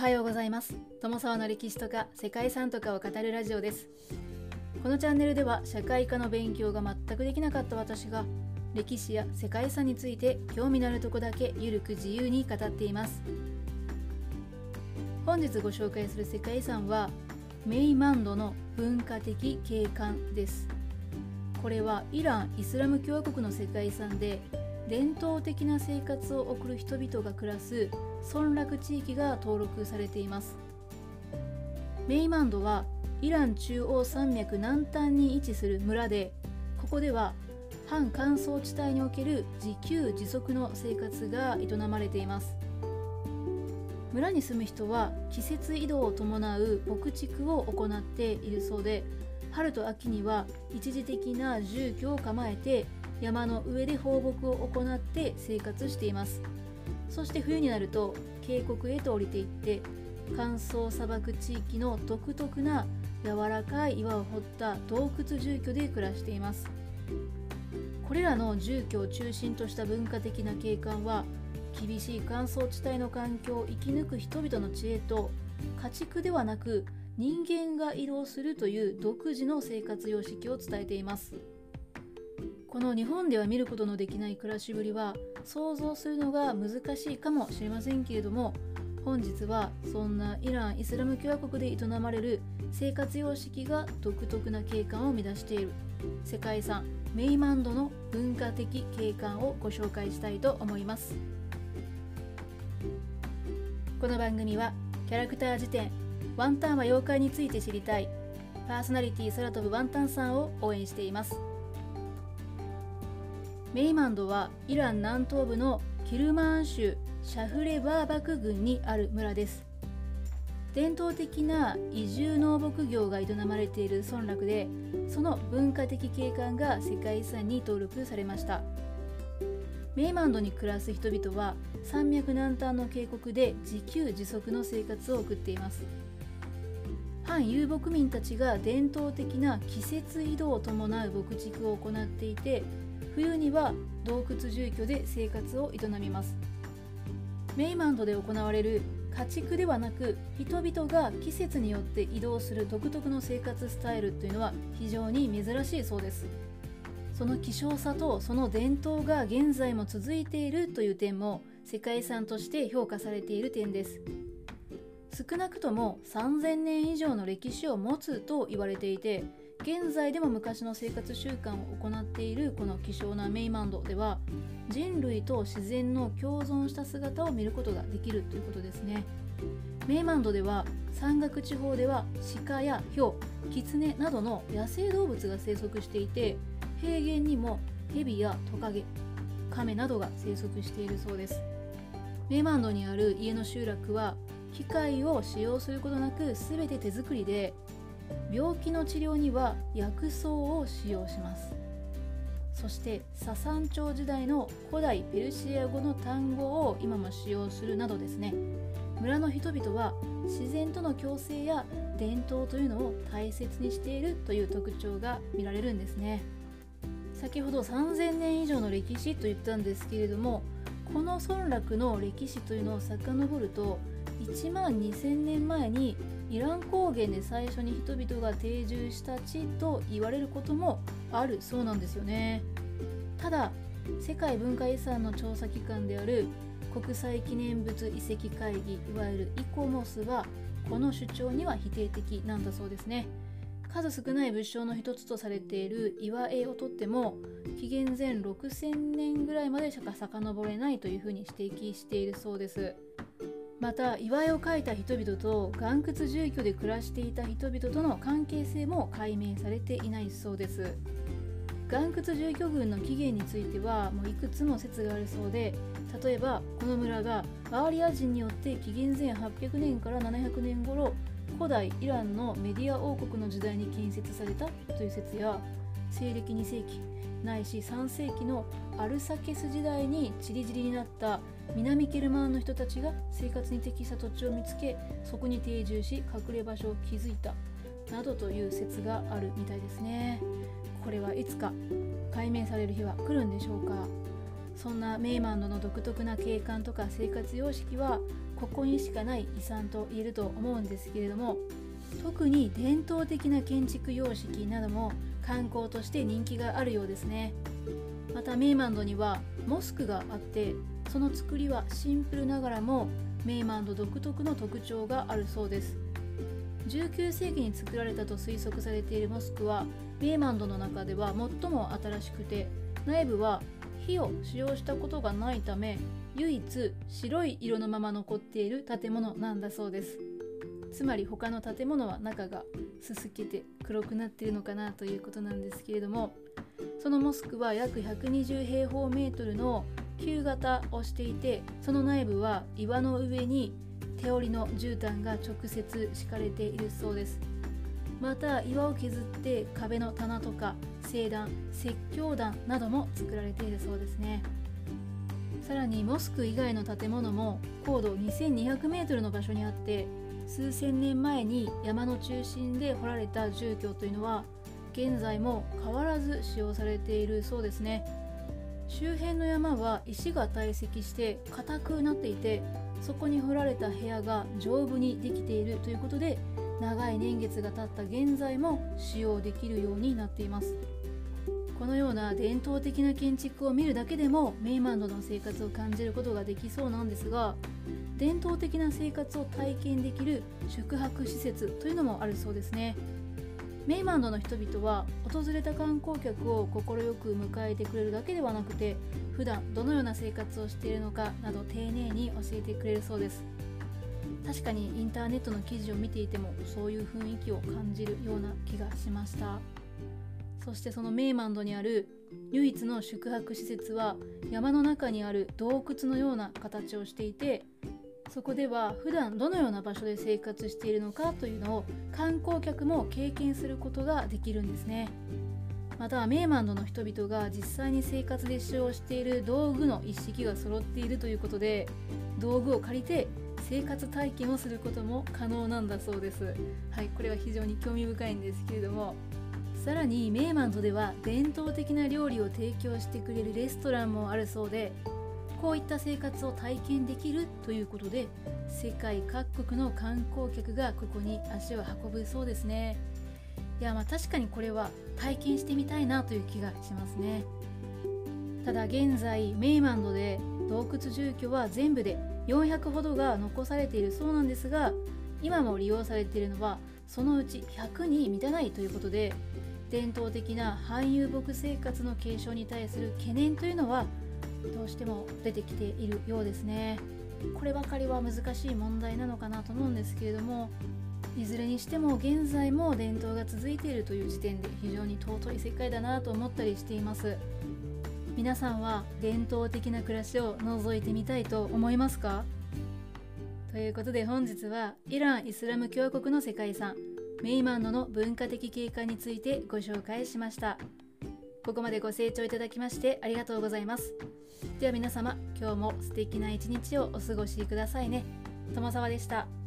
はようございます。友沢の歴史とか世界遺産とかを語るラジオです。このチャンネルでは社会科の勉強が全くできなかった私が歴史や世界遺産について興味のあるとこだけゆるく自由に語っています。本日ご紹介する世界遺産はメイマンドの文化的景観です。これはイラン・イスラム共和国の世界遺産で伝統的な生活を送る人々が暮らす村落地域が登録されています。メイマンドはイラン中央山脈南端に位置する村でここでは半乾燥地帯における自給自足の生活が営まれています。村に住む人は季節移動を伴う牧畜を行っているそうで春と秋には一時的な住居を構えて山の上で放牧を行って生活していますそして冬になると渓谷へと降りていって乾燥砂漠地域の独特な柔らかい岩を掘った洞窟住居で暮らしていますこれらの住居を中心とした文化的な景観は厳しい乾燥地帯の環境を生き抜く人々の知恵と家畜ではなく人間が移動するという独自の生活様式を伝えています。この日本では見ることのできない暮らしぶりは想像するのが難しいかもしれませんけれども本日はそんなイラン・イスラム共和国で営まれる生活様式が独特な景観を生み出している。世界遺産メイマンドの文化的景観をご紹介したいと思います。この番組はキャラクター辞典ワンタンは妖怪について知りたいパーソナリティ空飛ぶワンタンさんを応援しています。メイマンドはイラン南東部のキルマーン州シャフレバーバク郡にある村です。伝統的な移住農牧業が営まれている村落でその文化的景観が世界遺産に登録されました。メイマンドに暮らす人々は山脈南端の渓谷で自給自足の生活を送っています。反遊牧民たちが伝統的な季節移動を伴う牧畜を行っていて冬には洞窟住居で生活を営みます。メイマンドで行われる家畜ではなく人々が季節によって移動する独特の生活スタイルというのは非常に珍しいそうです。その希少さとその伝統が現在も続いているという点も世界遺産として評価されている点です。少なくとも3000年以上の歴史を持つと言われていて現在でも昔の生活習慣を行っているこの希少なメイマンドでは人類と自然の共存した姿を見ることができるということですね。メイマンドでは山岳地方では鹿やヒョウキツネなどの野生動物が生息していて平原にもヘビやトカゲカメなどが生息しているそうです。メイマンドにある家の集落は機械を使用することなく全て手作りで病気の治療には薬草を使用します。そしてササン朝時代の古代ペルシア語の単語を今も使用するなどですね。村の人々は自然との共生や伝統というのを大切にしているという特徴が見られるんですね。先ほど3000年以上の歴史と言ったんですけれどもこの村落の歴史というのを遡ると1万2000年前にイラン高原で最初に人々が定住した地と言われることもあるそうなんですよね。ただ世界文化遺産の調査機関である国際記念物遺跡会議いわゆるイコモスはこの主張には否定的なんだそうですね。数少ない物証の一つとされている岩絵をとっても紀元前6000年ぐらいまでしか遡れないというふうに指摘しているそうです。また岩絵を描いた人々と岩窟住居で暮らしていた人々との関係性も解明されていないそうです。岩窟住居群の起源についてはもういくつも説があるそうで例えばこの村がバーリア人によって紀元前800年から700年頃古代イランのメディア王国の時代に建設されたという説や西暦2世紀ないし3世紀のアルサケス時代にちりぢりになった南ケルマンの人たちが生活に適した土地を見つけそこに定住し隠れ場所を築いた。などという説があるみたいですね。これはいつか解明される日は来るんでしょうか。そんなメイマンドの独特な景観とか生活様式はここにしかない遺産と言えると思うんですけれども特に伝統的な建築様式なども観光として人気があるようですね。またメイマンドにはモスクがあってその作りはシンプルながらもメイマンド独特の特徴があるそうです。19世紀に作られたと推測されているモスクはメイマンドの中では最も新しくて内部は火を使用したことがないため唯一白い色のまま残っている建物なんだそうです。つまり他の建物は中がすすけて黒くなっているのかなということなんですけれどもそのモスクは約120平方メートルの旧型をしていてその内部は岩の上に手織りの絨毯が直接敷かれているそうです。また岩を削って壁の棚とか聖壇説教壇なども作られているそうですね。さらにモスク以外の建物も高度 2200m の場所にあって数千年前に山の中心で掘られた住居というのは現在も変わらず使用されているそうですね。周辺の山は石が堆積して硬くなっていてそこに掘られた部屋が丈夫にできているということで長い年月が経った現在も使用できるようになっています。このような伝統的な建築を見るだけでもメイマンドの生活を感じることができそうなんですが伝統的な生活を体験できる宿泊施設というのもあるそうですね。メイマンドの人々は訪れた観光客を快く迎えてくれるだけではなくて普段どのような生活をしているのかなど丁寧に教えてくれるそうです。確かにインターネットの記事を見ていてもそういう雰囲気を感じるような気がしました。そしてそのメイマンドにある唯一の宿泊施設は山の中にある洞窟のような形をしていてそこでは普段どのような場所で生活しているのかというのを観光客も経験することができるんですね。またメイマンドの人々が実際に生活で使用している道具の一式が揃っているということで道具を借りて生活体験をすることも可能なんだそうです。はいこれは非常に興味深いんですけれどもさらにメイマンドでは伝統的な料理を提供してくれるレストランもあるそうでこういった生活を体験できるということで世界各国の観光客がここに足を運ぶそうですね。いやまあ確かにこれは体験してみたいなという気がしますね。ただ現在メイマンドで洞窟住居は全部で400ほどが残されているそうなんですが今も利用されているのはそのうち100に満たないということで伝統的な半遊牧生活の継承に対する懸念というのはどうしても出てきているようですね。こればかりは難しい問題なのかなと思うんですけれどもいずれにしても現在も伝統が続いているという時点で非常に尊い世界だなと思ったりしています。皆さんは伝統的な暮らしを覗いてみたいと思いますか？ということで本日はイラン・イスラム共和国の世界遺産メイマンドの文化的景観についてご紹介しました。ここまでご清聴いただきましてありがとうございます。では皆様今日も素敵な一日をお過ごしくださいね。友沢でした。